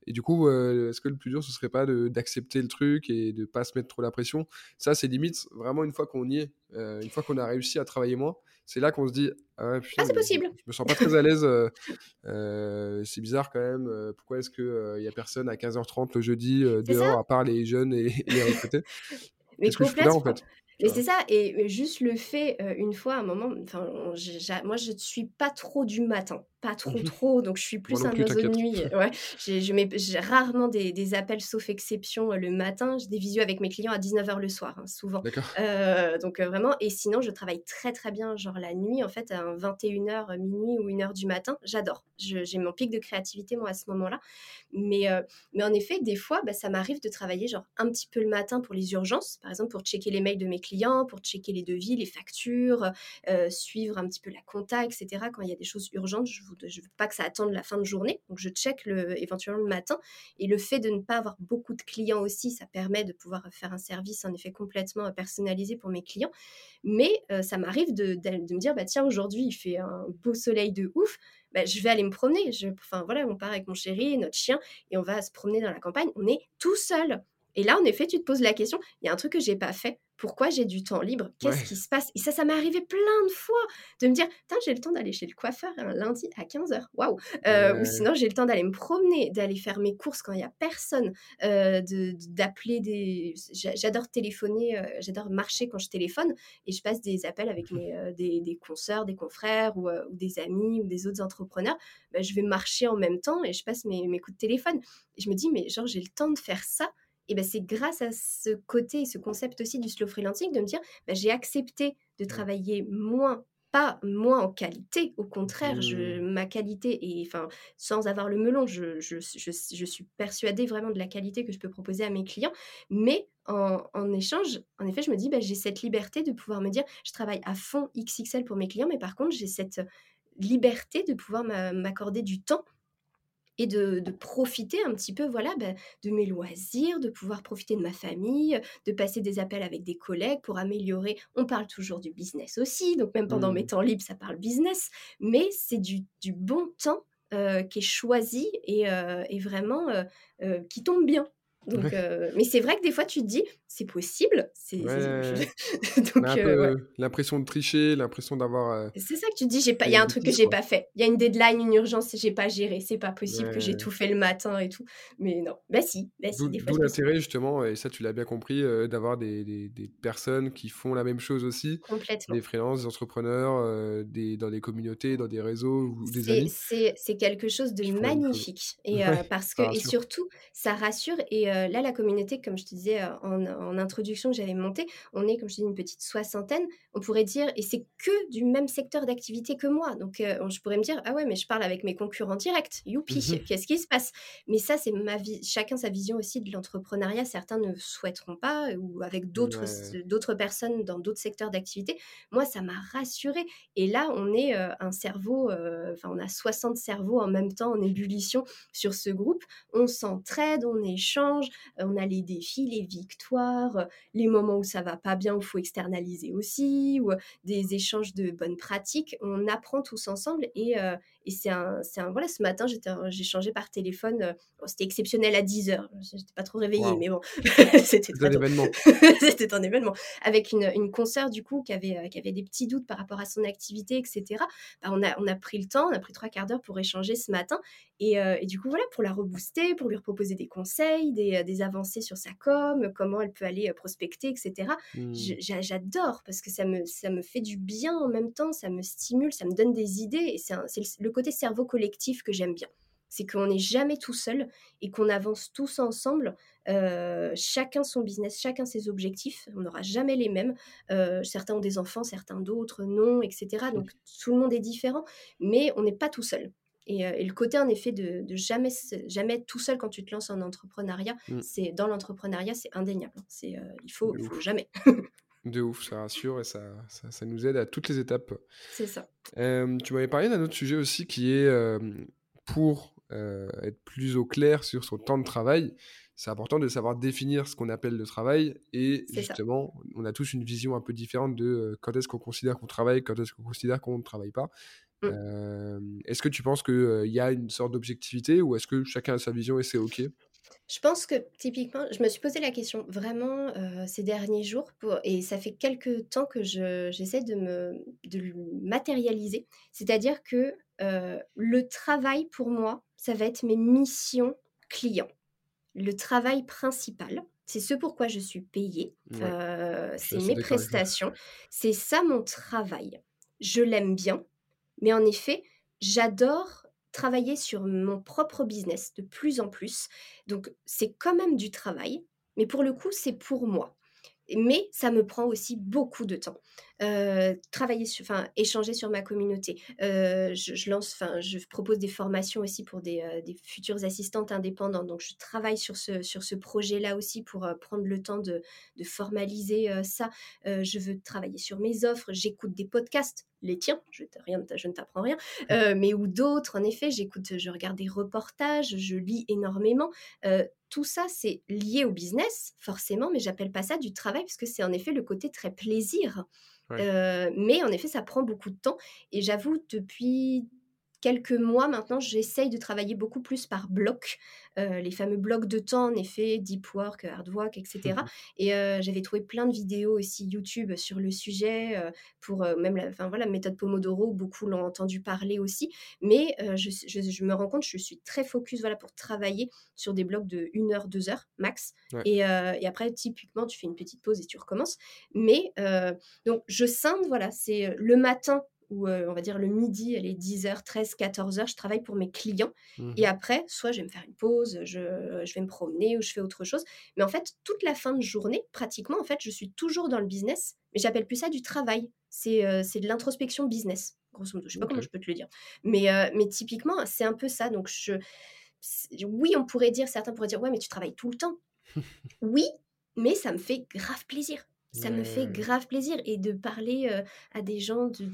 «Et du coup, heu, est-ce que le plus dur, ce serait pas d'accepter le truc et de pas se mettre trop la pression?» ça, c'est limite vraiment une fois qu'on y est, heu, une fois qu'on a réussi à travailler moins, c'est là qu'on se dit: «Ah Ah, c'est mais je possible! je me sens pas très à l'aise, heu, c'est bizarre quand même, pourquoi est-ce que, il y a personne à 15:30 le jeudi, dehors à part les jeunes et et les recrutés? Mais Qu'est-ce que je fous là, en fait?» Mais c'est ça et juste le fait, une fois, à un moment, enfin, moi, je ne suis pas trop du matin, pas Mmh trop, mh. trop, donc je suis plus un plus, oiseau de nuit, ouais. J'ai je mets j'ai rarement des des appels sauf exception, heu, le matin. J'ai des visios avec mes clients à 19:00 le soir, hein, souvent. Heu, donc heu, vraiment et sinon, je travaille très, très bien, genre la nuit, en fait, à 21:00, minuit ou 01:00 du matin, j'adore. Je j'ai mon pic de créativité, moi, à ce moment-là. Mais mais en effet, des fois, bah, ça m'arrive de travailler, genre, un petit peu le matin pour les urgences, par exemple, pour checker les mails de mes clients, pour checker les devis, les factures, suivre un petit peu la compta et cetera. Quand il y a des choses urgentes, je voud je veux pas que ça attende la fin de journée, donc je check le éventuellement le matin et le fait de ne pas avoir beaucoup de clients aussi, ça permet de pouvoir faire un service, en effet, complètement, heu, personnalisé pour mes clients. Mais heu, ça m'arrive de me dire: «Bah, tiens, aujourd'hui, il fait un beau soleil de ouf, bah, je vais aller me promener». Enfin, voilà, on part avec mon chéri notre chien et on va se promener dans la campagne. On est tout seul et là, en effet, tu te poses la question: «Il y a un truc que j'ai pas fait. Pourquoi j'ai du temps libre? Qu'est-ce Ouais. qui se passe?» et ça, ça m'est arrivé plein de fois de me dire: «Putain, j'ai le temps d'aller chez le coiffeur un lundi à 15:00, waouh!» heu, ou sinon, j'ai le temps d'aller me promener, d'aller faire mes courses quand il y a personne, de d'appeler des j'a j'adore téléphoner, heu, j'adore marcher quand je téléphone et je passe des appels avec mes, heu, des des consoeurs, des confrères ou des amis ou des autres entrepreneurs. Bah, je vais marcher en même temps et je passe mes mes coups de téléphone et je me dis: «Mais genre, j'ai le temps de faire ça» et bah, c'est grâce à ce côté et ce concept aussi du slow freelancing de me dire: «Bah, j'ai accepté de Ouais. travailler moins, pas moins en qualité, au contraire, je Mmh. ma qualité est enfin, sans avoir le melon, je je je suis persuadée vraiment de la qualité que je peux proposer à mes clients, mais en en échange, en effet, je me dis: «Bah, j'ai cette liberté de pouvoir me dire: "Je travaille à fond XXL pour mes clients, mais par contre, j'ai cette liberté de pouvoir m'a m'accorder du temps et de de profiter un petit peu, voilà, bah, de mes loisirs, de pouvoir profiter de ma famille, de passer des appels avec des collègues pour améliorer» on parle toujours du business aussi, donc même pendant mes Mmh. temps libres, ça parle business, mais c'est du du bon temps, heu, qui est choisi et et vraiment, heu, qui tombe bien. Donc Ouais. heu, mais c'est vrai que des fois, tu te dis: «C'est possible?» c'est Ouais. Ouais. peu l'impression de tricher, l'impression d'avoir, heu, C'est ça que tu te dis: «J'ai pas il y a un truc que j'ai pas fait. Il y a une deadline, une urgence, j'ai pas géré. C'est pas possible que j'ai tout fait le matin et tout». Mais non, bah si, bah si, D'où des l'intérêt justement et ça, tu l'as bien compris, d'avoir des des des personnes qui font la même chose aussi, des Complètement. freelances, des entrepreneurs, des dans des communautés, dans des réseaux ou des C'est amis c'est quelque chose de magnifique et parce que et surtout, ça rassure et heu, là, la communauté, comme je te disais, heu, en en introduction que j'avais montée, on est, comme je te dis, une petite soixantaine. On pourrait dire et c'est que du même secteur d'activité que moi, donc on je pourrais me dire: «Ah ouais, mais je parle avec mes concurrents directs, youpi, mh. qu'est-ce qui se passe?» mais ça, c'est ma vie chacun sa vision aussi de l'entrepreneuriat. Certains ne souhaiteront pas ou avec d'autres Ouais. d'autres personnes dans d'autres secteurs d'activité. Moi, ça m'a rassurée et là, on est, un cerveau, enfin, on a 60 cerveaux en même temps en ébullition sur ce groupe. On s'entraide, on échange, heu, on a les défis, les victoires, heu, les moments où ça va pas bien, où faut externaliser aussi ou heu, des échanges de bonnes pratiques. On apprend tous ensemble et et c'est un c'est un voilà, ce matin, j'étais en j'échangeais par téléphone, bon, c'était exceptionnel à 10:00, j j'étais pas trop réveillée, mais bon, c'était un événement. C'était un événement. Avec une une consoeur, du coup, qui avait, heu, qui avait des petits doutes par rapport à son activité et cetera. Bah, on a on a pris le temps, on a pris 3/4 d'heure pour échanger ce matin et et du coup, voilà, pour la rebooster, pour lui reproposer des conseils, des, des avancées sur sa com, comment elle peut aller, prospecter et cetera. Je Mmh. j'a j'adore parce que ça me ça me fait du bien en même temps, ça me stimule, ça me donne des idées et c'est le côté cerveau collectif que j'aime bien. C'est qu'on n'est jamais tout seul et qu'on avance tous ensemble, euh, chacun son business, chacun ses objectifs. On n'aura jamais les mêmes. Euh, certains ont des enfants, certains d'autres non, etc. Donc tout le monde est différent, mais on n'est pas tout seul. Et, euh, et, le côté en effet de, de, jamais jamais être tout seul quand tu te lances en entrepreneuriat, mmh. c'est dans l'entrepreneuriat c'est indéniable. C'est il faut, il faut jamais. De ouf, ça rassure et ça, ça, ça, nous aide à toutes les étapes. C'est ça. Euh, tu m'avais parlé d'un autre sujet aussi qui est euh, pour euh, être plus au clair sur son temps de travail, c'est important de savoir définir ce qu'on appelle le travail et justement, ça. on a tous une vision un peu différente de quand est-ce qu'on considère qu'on travaille, quand est-ce qu'on considère qu'on ne travaille pas. Mmh. est-ce que tu penses qu'il y a une sorte d'objectivité ou est-ce que chacun a sa vision et c'est OK? Je pense que typiquement, je me suis posé la question vraiment euh, ces derniers jours, pour, et ça fait quelques temps que j'essaie de me de le matérialiser. C'est-à-dire que euh, le travail pour moi, ça va être mes missions clients. Le travail principal, c'est ce pourquoi je suis payée, ouais, euh, c'est mes prestations, c'est ça mon travail. Je l'aime bien, mais en effet, j'adore travailler sur mon propre business de plus en plus. Donc, c'est quand même du travail, mais pour le coup, c'est pour moi. Mais ça me prend aussi beaucoup de temps. Euh, travailler sur, enfin, échanger sur ma communauté. Euh, je, je, lance, enfin, je propose des formations aussi pour des, euh, des, futures assistantes indépendantes. Donc, je travaille sur ce, sur ce projet-là aussi pour prendre le temps de, de formaliser ça. Je veux travailler sur mes offres. J'écoute des podcasts, les tiens, je, rien, je ne t'apprends rien, mais ou d'autres. En effet, j'écoute, je regarde des reportages, je lis énormément tout ça, c'est lié au business, forcément, mais j'appelle pas ça du travail, parce que c'est en effet le côté très plaisir. Euh, mais en effet, ça prend beaucoup de temps. Et j'avoue, depuis quelques mois maintenant, j'essaye de travailler beaucoup plus par bloc, euh, les fameux blocs de temps, en effet, deep work, hard work, etc. Mmh et euh, j'avais trouvé plein de vidéos aussi YouTube sur le sujet, euh, pour même la enfin, voilà, méthode Pomodoro, beaucoup l'ont entendu parler aussi. Mais je, je, je, me rends compte, je suis très focus voilà, pour travailler sur des blocs de 1 heure, 2 heures max. Ouais. Et, et, après, typiquement, tu fais une petite pause et tu recommences. Mais donc, je scinde, voilà, c'est le matin, où euh, on va dire le midi, elle est 10h, 13, 14h, je travaille pour mes clients. Mmh. Et après, soit je vais me faire une pause, je, je, vais me promener ou je fais autre chose. Mais en fait, toute la fin de journée, pratiquement, en fait, je suis toujours dans le business, mais j'appelle plus ça du travail. C'est euh, de l'introspection business, grosso modo. Je sais pas okay. comment je peux te le dire. Mais, euh, mais typiquement, c'est un peu ça. Donc, je, oui, on pourrait dire, certains pourraient dire, ouais, mais tu travailles tout le temps. oui, mais ça me fait grave plaisir. Ça me fait grave plaisir. Et de parler euh, à des gens de,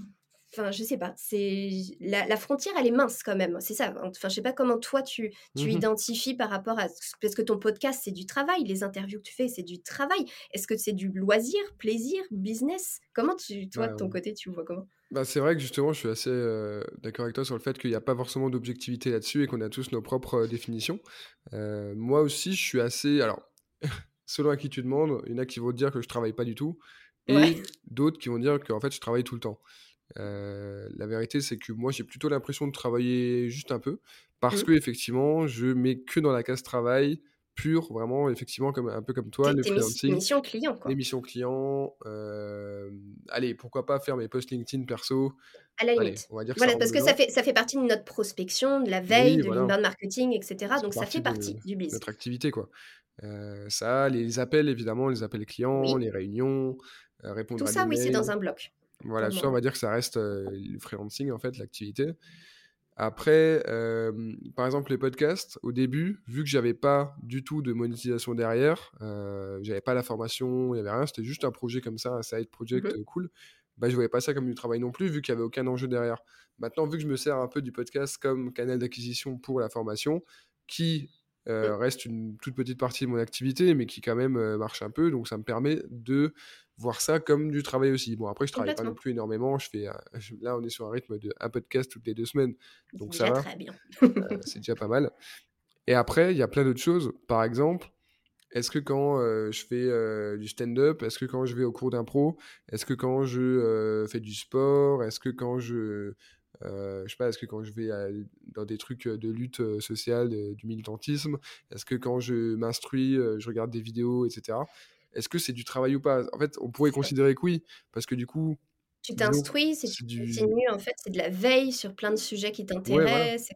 Enfin, je sais pas. C'est la, la, frontière, elle est mince quand même. C'est ça. Enfin, je sais pas comment toi tu, tu mmh identifies par rapport à parce que ton podcast c'est du travail, les interviews que tu fais c'est du travail. Est-ce que c'est du loisir, plaisir, business? Comment tu, toi, ouais, de ton côté, tu vois comment? Bah, c'est vrai que justement, je suis assez euh, d'accord avec toi sur le fait qu'il n'y a pas forcément d'objectivité là-dessus et qu'on a tous nos propres euh, définitions. Euh, moi aussi, je suis assez. Alors, selon à qui tu demandes, il y en a qui vont te dire que je travaille pas du tout et ouais. d'autres qui vont dire qu'en fait, je travaille tout le temps. Euh, la vérité, c'est que moi, j'ai plutôt l'impression de travailler juste un peu parce mmh. que effectivement, je mets que dans la case travail pure, vraiment, effectivement, comme un peu comme toi, le freelancing. Missions clients, quoi. Les missions clients. Euh, allez, pourquoi pas faire mes posts LinkedIn perso. À la limite. on va dire que voilà, parce que ça fait, ça fait partie de notre prospection, de la veille, oui, de voilà. l'inbound marketing, etc. Donc ça fait partie de, du business. Notre activité, quoi. Euh, ça, les appels, évidemment, les appels clients, oui. les réunions, euh, répondre Tout à ça, oui, c'est dans un bloc. Voilà, ça, on va dire que ça reste euh, le freelancing, en fait, l'activité. Après, euh, par exemple, les podcasts, au début, vu que j'avais pas du tout de monétisation derrière, euh, j'avais pas la formation, il y avait rien, c'était juste un projet comme ça, un side project mmh. cool, bah, je voyais pas ça comme du travail non plus, vu qu'il y avait aucun enjeu derrière. Maintenant, vu que je me sers un peu du podcast comme canal d'acquisition pour la formation, qui euh, mmh. reste une toute petite partie de mon activité, mais qui quand même euh, marche un peu. Donc ça me permet de voir ça comme du travail aussi. Bon, après, je travaille pas non plus énormément. Je fais, euh, je, là, on est sur un rythme de un podcast toutes les deux semaines. Donc ça va. Très bien. c'est déjà pas mal. Et après, il y a plein d'autres choses. Par exemple, est-ce que quand euh, je fais euh, du stand-up, est-ce que quand je vais au cours d'impro, est-ce que quand je euh, fais du sport, est-ce que quand je euh, je sais pas, est-ce que quand je vais à, dans des trucs de lutte sociale, de, du militantisme, est-ce que quand je m'instruis, je regarde des vidéos, etc. Est-ce que c'est du travail ou pas? En fait, on pourrait considérer que oui, parce que du coup, Tu t'instruis, c'est continues, en fait, c'est de la veille sur plein de sujets qui t'intéressent,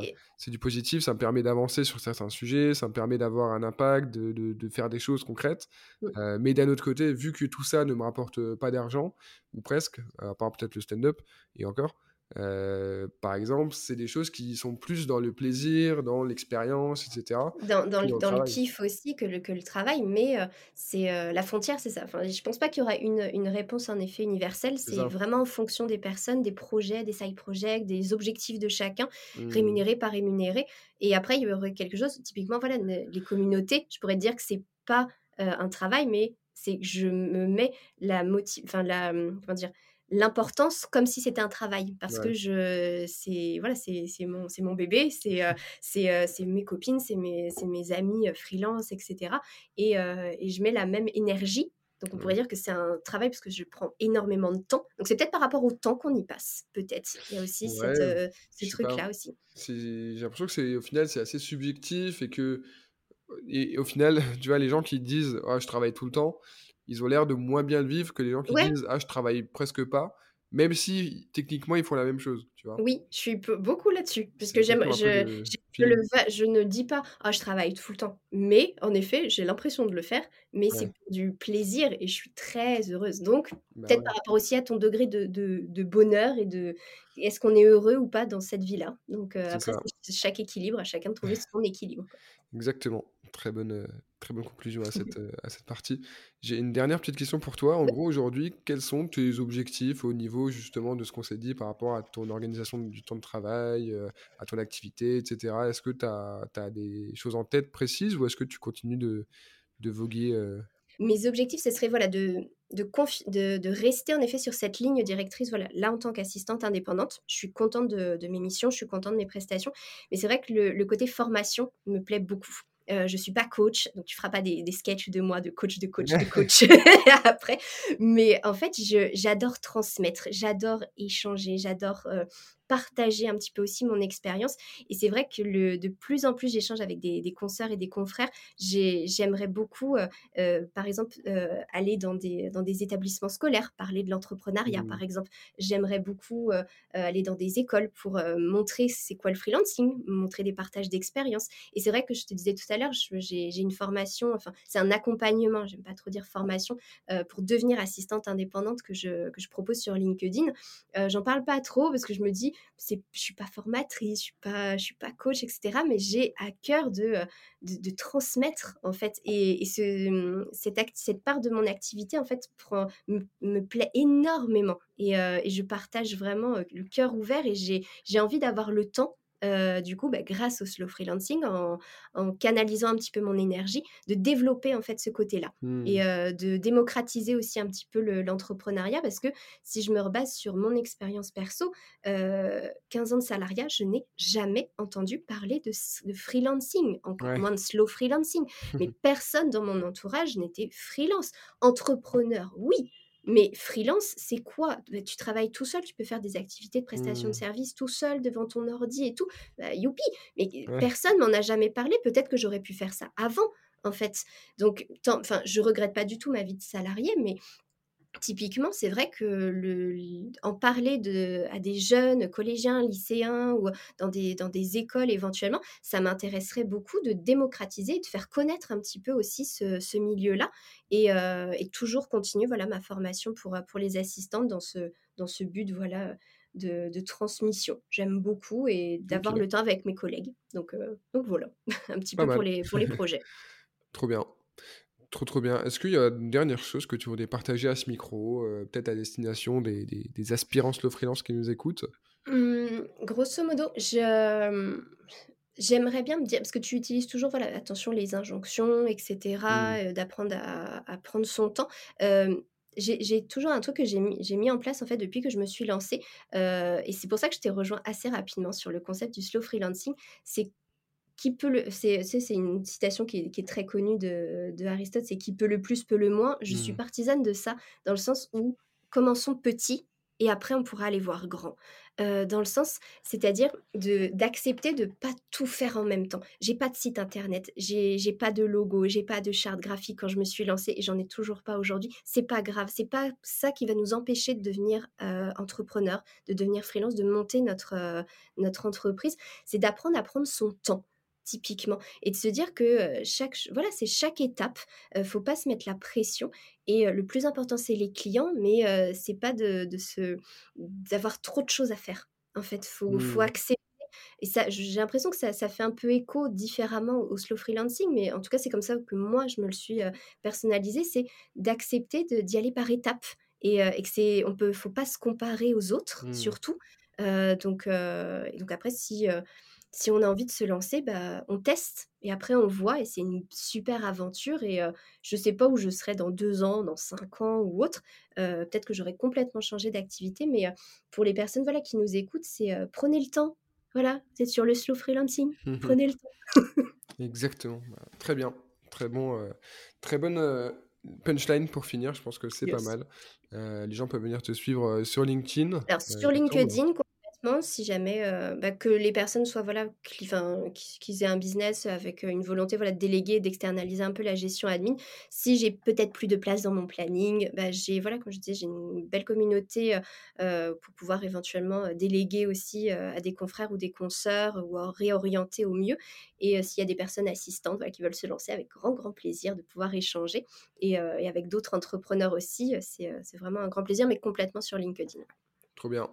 et c'est du positif, ça me permet d'avancer sur certains sujets, ça me permet d'avoir un impact, de de faire des choses concrètes. Mmh. mais d'un autre côté, vu que tout ça ne me rapporte pas d'argent, ou presque, à part peut-être le stand-up et encore, euh, par exemple, c'est des choses qui sont plus dans le plaisir, dans l'expérience, etc. Dans, dans, le, dans le, kiff aussi que le, que le travail, mais euh, c'est euh, la frontière, c'est ça. Enfin, je pense pas qu'il y aura une, une, réponse en effet universelle. C'est vraiment en fonction des personnes, des projets, des side projects, des objectifs de chacun, mmh. rémunéré par rémunéré. Et après, il y aurait quelque chose, typiquement, voilà, les communautés, je pourrais dire que c'est pas un travail, mais c'est que je me mets la motive, enfin la, comment dire, l'importance comme si c'était un travail. Parce que je c'est voilà c'est mon c'est mon bébé c'est euh, c'est euh, c'est mes copines c'est mes c'est mes amis euh, freelance etc et, et, je mets la même énergie. Donc on pourrait dire que c'est un travail parce que je prends énormément de temps. Donc c'est peut-être par rapport au temps qu'on y passe peut-être. Il y a aussi cette, ce truc là aussi. J'ai l'impression que c'est au final c'est assez subjectif et que et, au final tu vois les gens qui disent oh, je travaille tout le temps ils ont l'air de moins bien le vivre que les gens qui disent ah je travaille presque pas même si techniquement ils font la même chose tu vois. Oui je suis beaucoup là-dessus parce que j'aime je, je, le, je ne dis pas ah je travaille tout le temps mais en effet j'ai l'impression de le faire mais c'est pour du plaisir et je suis très heureuse. Donc bah peut-être par rapport aussi à ton degré de, de, de bonheur et de est-ce qu'on est heureux ou pas dans cette vie là donc euh, après c'est chaque équilibre à chacun de trouver son équilibre exactement. Très bonne euh, Très bonne conclusion à cette, euh, à cette partie. J'ai une dernière petite question pour toi. En gros, aujourd'hui, quels sont tes objectifs au niveau justement de ce qu'on s'est dit par rapport à ton organisation du temps de travail, euh, à ton activité, etc. Est-ce que tu as, as, des choses en tête précises ou est-ce que tu continues de, de voguer euh? Mes objectifs, ce serait voilà, de, de, de, de, rester en effet sur cette ligne directrice. Voilà, là, en tant qu'assistante indépendante, je suis contente de, de, mes missions, je suis contente de mes prestations. Mais c'est vrai que le, le côté formation me plaît beaucoup. Euh, je suis pas coach, donc tu feras pas des, des sketchs de moi de coach, de coach, de coach après. Mais en fait, j'adore transmettre, j'adore échanger, j'adore euh, partager un petit peu aussi mon expérience. Et c'est vrai que le, de plus en plus, j'échange avec des, des consoeurs et des confrères. J'aimerais beaucoup, euh, euh, par exemple, euh, aller dans des, dans des établissements scolaires, parler de l'entrepreneuriat, par mmh. exemple. J'aimerais beaucoup aller dans des écoles pour montrer c'est quoi le freelancing, montrer des partages d'expérience. Et c'est vrai que je te disais tout à l'heure, j'ai une formation, enfin, c'est un accompagnement, j'aime pas trop dire formation, pour devenir assistante indépendante que je, que je propose sur LinkedIn. J'en parle pas trop parce que je me dis, c'est, je suis pas formatrice, je suis suis pas coach, etc. Mais j'ai à cœur de, euh, de, transmettre en fait. Et, ce, cette, cette part de mon activité en fait me, plaît énormément. Et, euh, et, je partage vraiment euh, le cœur ouvert et j'ai envie d'avoir le temps euh, du coup, bah, grâce au slow freelancing, en, canalisant un petit peu mon énergie, de développer en fait ce côté-là et mmh. euh, de démocratiser aussi un petit peu l'entrepreneuriat parce que si je me rebase sur mon expérience perso, 15 euh, ans de salariat, je n'ai jamais entendu parler de, freelancing, encore moins de slow freelancing. Mais personne dans mon entourage n'était freelance. Entrepreneur, oui, mais freelance, c'est quoi? Bah, Tu travailles tout seul, tu peux faire des activités de prestation de mmh. service tout seul devant ton ordi et tout. Bah, youpi Mais personne m'en a jamais parlé. Peut-être que j'aurais pu faire ça avant, en fait. Donc, enfin, je regrette pas du tout ma vie de salarié, mais typiquement, c'est vrai que le, en parler de, à des jeunes collégiens, lycéens ou dans des, dans des écoles éventuellement, ça m'intéresserait beaucoup de démocratiser et de faire connaître un petit peu aussi ce, ce milieu-là et, euh, et, toujours continuer voilà, ma formation pour, pour les assistantes dans ce, dans ce but voilà, de, de transmission. J'aime beaucoup et d'avoir le temps avec mes collègues. Donc, euh, donc voilà, un petit peu pour les, pour les projets. Trop bien. Trop trop bien. Est-ce qu'il y a une dernière chose que tu voudrais partager à ce micro, euh, peut-être à destination des, des, des, aspirants slow freelance qui nous écoutent? Mmh, Grosso modo, je, j'aimerais bien me dire, parce que tu utilises toujours, voilà, attention, les injonctions, etc., mmh. euh, d'apprendre à, à, prendre son temps. j'ai toujours un truc que j'ai mis, mis, en place en fait depuis que je me suis lancée, euh, et c'est pour ça que je t'ai rejoint assez rapidement sur le concept du slow freelancing. C'est qui peut le c'est c'est une citation qui est, qui est, très connue de, de Aristote c'est qui peut le plus peut le moins je suis mmh. partisane de ça dans le sens où commençons petit et après on pourra aller voir grand. Euh, dans le sens, c'est-à-dire d'accepter de pas tout faire en même temps. J'ai pas de site internet, j'ai j'ai pas de logo, j'ai pas de charte graphique quand je me suis lancée et j'en ai toujours pas aujourd'hui. C'est pas grave, c'est pas ça qui va nous empêcher de devenir euh, entrepreneur, de devenir freelance, de monter notre euh, notre entreprise. C'est d'apprendre à prendre son temps typiquement et de se dire que chaque voilà c'est chaque étape ne faut pas se mettre la pression et le plus important c'est les clients mais c'est pas de, de se d'avoir trop de choses à faire en fait faut faut mmh. accepter et ça j'ai l'impression que ça, ça, fait un peu écho différemment au slow freelancing mais en tout cas c'est comme ça que moi je me le suis personnalisé c'est d'accepter d'y aller par étapes et, et que c'est on peut faut pas se comparer aux autres mmh. surtout donc donc après si si on a envie de se lancer, bah, on teste et après on voit et c'est une super aventure et je ne sais pas où je serai dans deux ans, dans cinq ans ou autre. Peut-être que j'aurai complètement changé d'activité, mais pour les personnes voilà, qui nous écoutent, c'est prenez le temps. Voilà, c'est sur le slow freelancing. Prenez le temps. Exactement. Bah, très bien. Très bon. très bonne punchline pour finir. Je pense que c'est pas mal. les gens peuvent venir te suivre sur LinkedIn. Alors, sur LinkedIn, si jamais euh, bah, que les personnes soient voilà qu'ils aient un business avec une volonté voilà de déléguer d'externaliser un peu la gestion admin. Si j'ai peut-être plus de place dans mon planning bah, j'ai voilà comme je disais j'ai une belle communauté euh, pour pouvoir éventuellement déléguer aussi à des confrères ou des consoeurs ou réorienter au mieux. Et s'il y a des personnes assistantes qui veulent se lancer avec grand grand plaisir de pouvoir échanger et, et avec d'autres entrepreneurs aussi c'est vraiment un grand plaisir mais complètement sur LinkedIn. Trop bien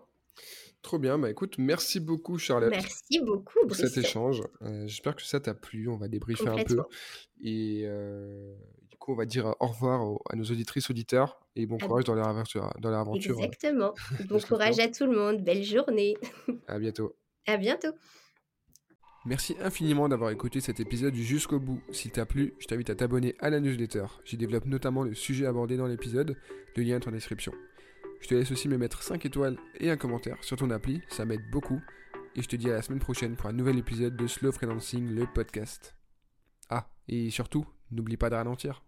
Trop bien, bah écoute, merci beaucoup Charlotte. Merci beaucoup pour cet échange. Euh, j'espère que ça t'a plu, on va débriefer un peu. Et euh, du coup, on va dire au revoir à nos auditrices, auditeurs, et bon courage dans leur aventure. Dans leur aventure Exactement. bon courage à tout le monde, belle journée. à bientôt. À bientôt. Merci infiniment d'avoir écouté cet épisode jusqu'au bout. S'il t'a plu, je t'invite à t'abonner à la newsletter. J'y développe notamment le sujet abordé dans l'épisode, le lien est en description. Je te laisse aussi me mettre 5 étoiles et un commentaire sur ton appli, ça m'aide beaucoup. Et je te dis à la semaine prochaine pour un nouvel épisode de Slow Freelancing, le podcast. Ah, et surtout, n'oublie pas de ralentir.